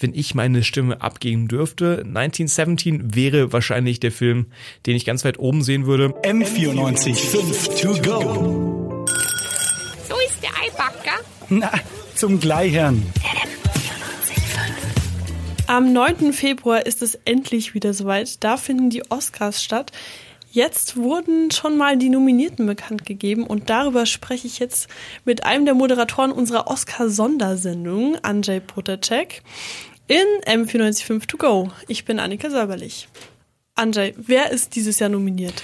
wenn ich meine Stimme abgeben dürfte, 1917 wäre wahrscheinlich der Film, den ich ganz weit oben sehen würde. M94 5 to go. So ist der Eibacker. Na, zum Gleichern. Am 9. Februar ist es endlich wieder soweit. Da finden die Oscars statt. Jetzt wurden schon mal die Nominierten bekannt gegeben und darüber spreche ich jetzt mit einem der Moderatoren unserer Oscar-Sondersendung, Andrzej Protacek, in M945 To Go. Ich bin Annika Säuberlich. Andrzej, wer ist dieses Jahr nominiert?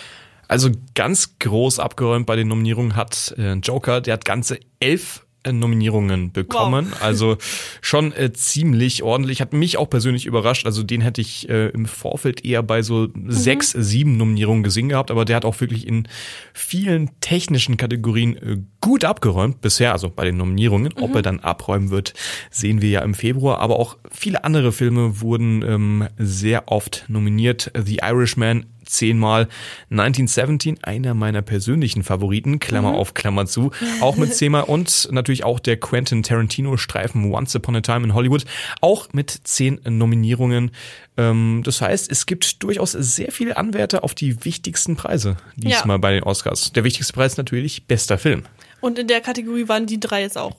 Also ganz groß abgeräumt bei den Nominierungen hat äh, Joker, der hat ganze elf Nominierungen bekommen. Wow. Also schon äh, ziemlich ordentlich. Hat mich auch persönlich überrascht. Also den hätte ich äh, im Vorfeld eher bei so mhm. sechs, sieben Nominierungen gesehen gehabt. Aber der hat auch wirklich in vielen technischen Kategorien äh, gut abgeräumt bisher. Also bei den Nominierungen. Mhm. Ob er dann abräumen wird, sehen wir ja im Februar. Aber auch viele andere Filme wurden ähm, sehr oft nominiert. The Irishman zehnmal. 1917, einer meiner persönlichen Favoriten, Klammer mhm. auf, Klammer zu, auch mit zehnmal und natürlich auch der Quentin Tarantino Streifen Once Upon a Time in Hollywood, auch mit zehn Nominierungen. Ähm, das heißt, es gibt durchaus sehr viele Anwärter auf die wichtigsten Preise diesmal ja. bei den Oscars. Der wichtigste Preis natürlich bester Film. Und in der Kategorie waren die drei jetzt auch.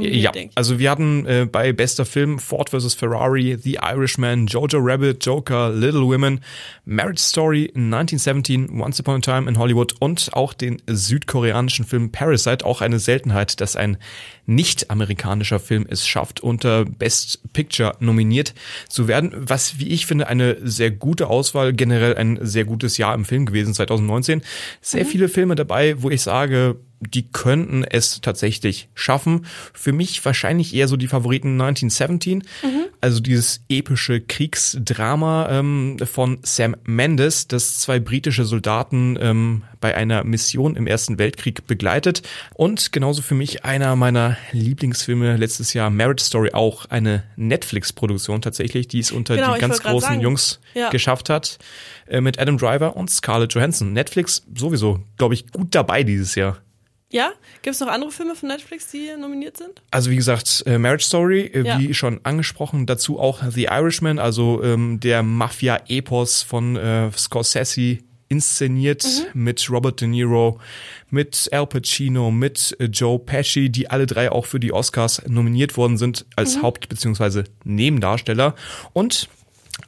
Ja, also wir hatten äh, bei bester Film Ford vs. Ferrari, The Irishman, Jojo Rabbit, Joker, Little Women, Marriage Story, 1917, Once Upon a Time in Hollywood und auch den südkoreanischen Film Parasite, auch eine Seltenheit, dass ein nicht-amerikanischer Film es schafft, unter Best Picture nominiert zu werden, was, wie ich finde, eine sehr gute Auswahl, generell ein sehr gutes Jahr im Film gewesen 2019. Sehr mhm. viele Filme dabei, wo ich sage, die könnten es tatsächlich schaffen. Für mich wahrscheinlich eher so die Favoriten 1917, mhm. also dieses epische Kriegsdrama ähm, von Sam Mendes, das zwei britische Soldaten ähm, bei einer Mission im Ersten Weltkrieg begleitet. Und genauso für mich einer meiner Lieblingsfilme letztes Jahr, Marriage Story, auch eine Netflix-Produktion tatsächlich, die es unter genau, die ganz großen sagen. Jungs ja. geschafft hat, äh, mit Adam Driver und Scarlett Johansson. Netflix sowieso, glaube ich, gut dabei dieses Jahr. Ja? Gibt es noch andere Filme von Netflix, die nominiert sind? Also wie gesagt, äh, Marriage Story, äh, ja. wie schon angesprochen, dazu auch The Irishman, also ähm, der Mafia-Epos von äh, Scorsese inszeniert mhm. mit Robert De Niro, mit Al Pacino, mit äh, Joe Pesci, die alle drei auch für die Oscars nominiert worden sind als mhm. Haupt- bzw. Nebendarsteller. Und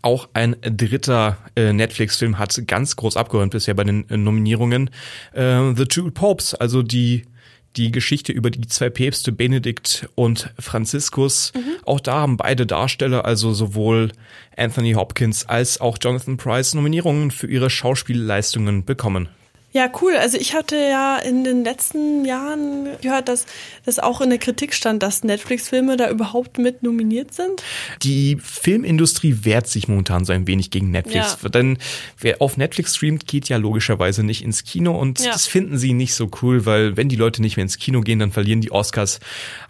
auch ein dritter äh, Netflix-Film hat ganz groß abgeräumt bisher bei den äh, Nominierungen. Äh, The Two Popes, also die die Geschichte über die zwei Päpste Benedikt und Franziskus. Mhm. Auch da haben beide Darsteller, also sowohl Anthony Hopkins als auch Jonathan Price, Nominierungen für ihre Schauspielleistungen bekommen. Ja, cool. Also ich hatte ja in den letzten Jahren gehört, dass das auch in der Kritik stand, dass Netflix-Filme da überhaupt mit nominiert sind. Die Filmindustrie wehrt sich momentan so ein wenig gegen Netflix. Ja. Denn wer auf Netflix streamt, geht ja logischerweise nicht ins Kino und ja. das finden sie nicht so cool, weil wenn die Leute nicht mehr ins Kino gehen, dann verlieren die Oscars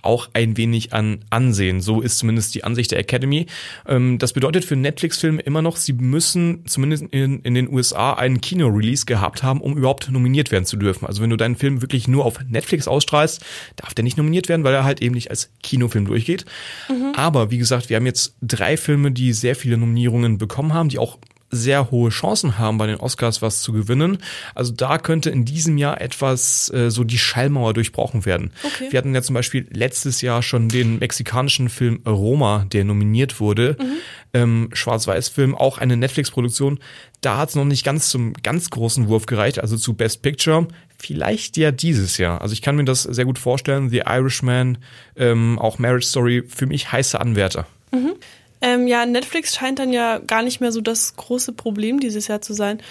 auch ein wenig an Ansehen. So ist zumindest die Ansicht der Academy. Ähm, das bedeutet für Netflix-Filme immer noch, sie müssen zumindest in, in den USA einen Kino-Release gehabt haben, um überhaupt nominiert werden zu dürfen. Also wenn du deinen Film wirklich nur auf Netflix ausstrahlst, darf der nicht nominiert werden, weil er halt eben nicht als Kinofilm durchgeht. Mhm. Aber wie gesagt, wir haben jetzt drei Filme, die sehr viele Nominierungen bekommen haben, die auch sehr hohe Chancen haben, bei den Oscars was zu gewinnen. Also da könnte in diesem Jahr etwas äh, so die Schallmauer durchbrochen werden. Okay. Wir hatten ja zum Beispiel letztes Jahr schon den mexikanischen Film Roma, der nominiert wurde. Mhm. Ähm, Schwarz-Weiß-Film, auch eine Netflix-Produktion. Da hat es noch nicht ganz zum ganz großen Wurf gereicht, also zu Best Picture. Vielleicht ja dieses Jahr. Also ich kann mir das sehr gut vorstellen. The Irishman, ähm, auch Marriage Story, für mich heiße Anwärter. Mhm. Ähm, ja, Netflix scheint dann ja gar nicht mehr so das große Problem dieses Jahr zu sein.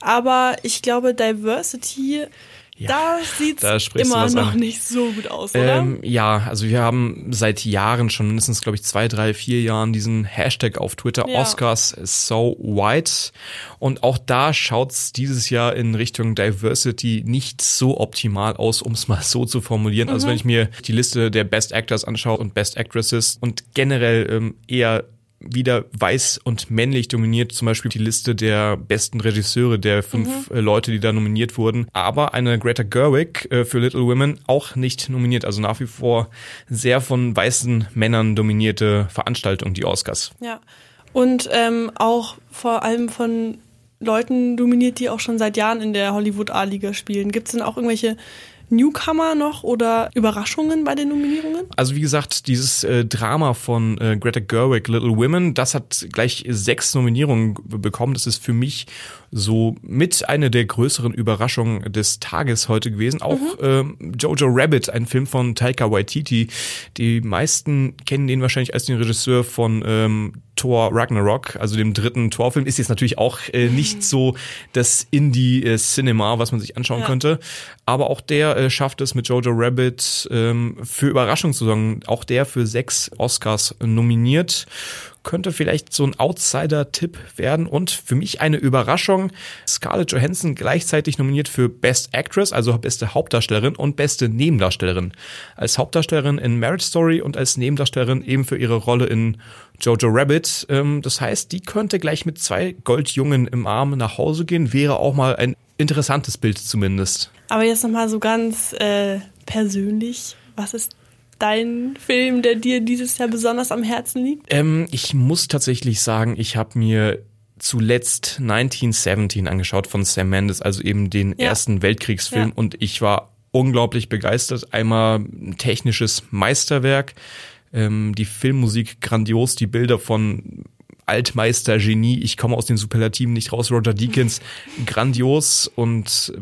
Aber ich glaube, Diversity ja, da sieht's da immer noch an. nicht so gut aus, oder? Ähm, ja, also wir haben seit Jahren, schon mindestens, glaube ich, zwei, drei, vier Jahren diesen Hashtag auf Twitter, ja. Oscars so white. Und auch da schaut's dieses Jahr in Richtung Diversity nicht so optimal aus, um es mal so zu formulieren. Also mhm. Also wenn ich mir die Liste der Best Actors anschaue und Best Actresses und generell ähm, eher wieder weiß und männlich dominiert, zum Beispiel die Liste der besten Regisseure der fünf mhm. Äh, Leute, die da nominiert wurden. Aber eine Greta Gerwig äh, für Little Women auch nicht nominiert. Also nach wie vor sehr von weißen Männern dominierte Veranstaltung, die Oscars. Ja. Und ähm, auch vor allem von Leuten dominiert, die auch schon seit Jahren in der Hollywood A-Liga spielen. Gibt es denn auch irgendwelche Newcomer noch oder Überraschungen bei den Nominierungen? Also wie gesagt, dieses äh, Drama von äh, Greta Gerwig, Little Women, das hat gleich sechs Nominierungen bekommen. Das ist für mich so mit eine der größeren Überraschungen des Tages heute gewesen. Auch mhm. äh, Jojo Rabbit, ein Film von Taika Waititi. Die meisten kennen den wahrscheinlich als den Regisseur von ähm, Thor Ragnarok, also dem dritten Thor-Film, ist jetzt natürlich auch äh, nicht so das Indie-Cinema, was man sich anschauen ja. könnte. Aber auch der äh, schafft es mit Jojo Rabbit ähm, für Überraschung zu sorgen. Auch der für sechs Oscars nominiert könnte vielleicht so ein Outsider-Tipp werden und für mich eine Überraschung. Scarlett Johansson gleichzeitig nominiert für Best Actress, also beste Hauptdarstellerin und beste Nebendarstellerin. Als Hauptdarstellerin in Marriage Story und als Nebendarstellerin eben für ihre Rolle in Jojo Rabbit. Ähm, das heißt, die könnte gleich mit zwei Goldjungen im Arm nach Hause gehen. Wäre auch mal ein interessantes Bild zumindest. Aber jetzt nochmal so ganz äh, persönlich. Was ist dein Film, der dir dieses Jahr besonders am Herzen liegt? Ähm, ich muss tatsächlich sagen, ich habe mir zuletzt 1917 angeschaut von Sam Mendes, also eben den ja. ersten Weltkriegsfilm, ja. und ich war unglaublich begeistert. Einmal ein technisches Meisterwerk, ähm, die Filmmusik grandios, die Bilder von Altmeister, Genie, ich komme aus den Superlativen nicht raus, Roger Deakins, grandios und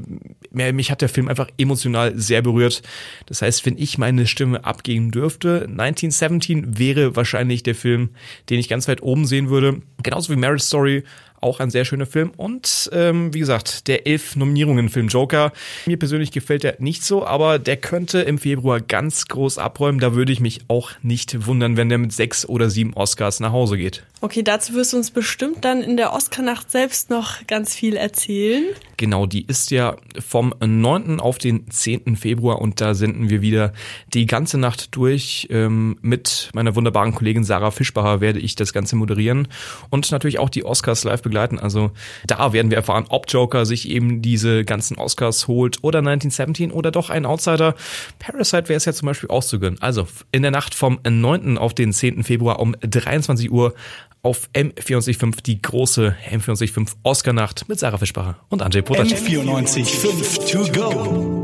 äh, mich hat der Film einfach emotional sehr berührt. Das heißt, wenn ich meine Stimme abgeben dürfte, 1917 wäre wahrscheinlich der Film, den ich ganz weit oben sehen würde. Genauso wie Marriage Story, auch ein sehr schöner Film. Und ähm, wie gesagt, der elf Nominierungen Film Joker. Mir persönlich gefällt der nicht so, aber der könnte im Februar ganz groß abräumen. Da würde ich mich auch nicht wundern, wenn der mit sechs oder sieben Oscars nach Hause geht. Okay, dazu wirst du uns bestimmt dann in der Oscar-Nacht selbst noch ganz viel erzählen. Genau, die ist ja vom 9. auf den 10. Februar und da senden wir wieder die ganze Nacht durch. Ähm, mit meiner wunderbaren Kollegin Sarah Fischbacher werde ich das Ganze moderieren und natürlich auch die Oscars live begleiten. Also da werden wir erfahren, ob Joker sich eben diese ganzen Oscars holt oder 1917 oder doch ein Outsider. Parasite wäre es ja zum Beispiel auszugönnen. Also in der Nacht vom 9. auf den 10. Februar um 23 Uhr auf M445 die große M445 Oscar-Nacht mit Sarah Fischbacher und Andrzej Potaczek. M495 to go.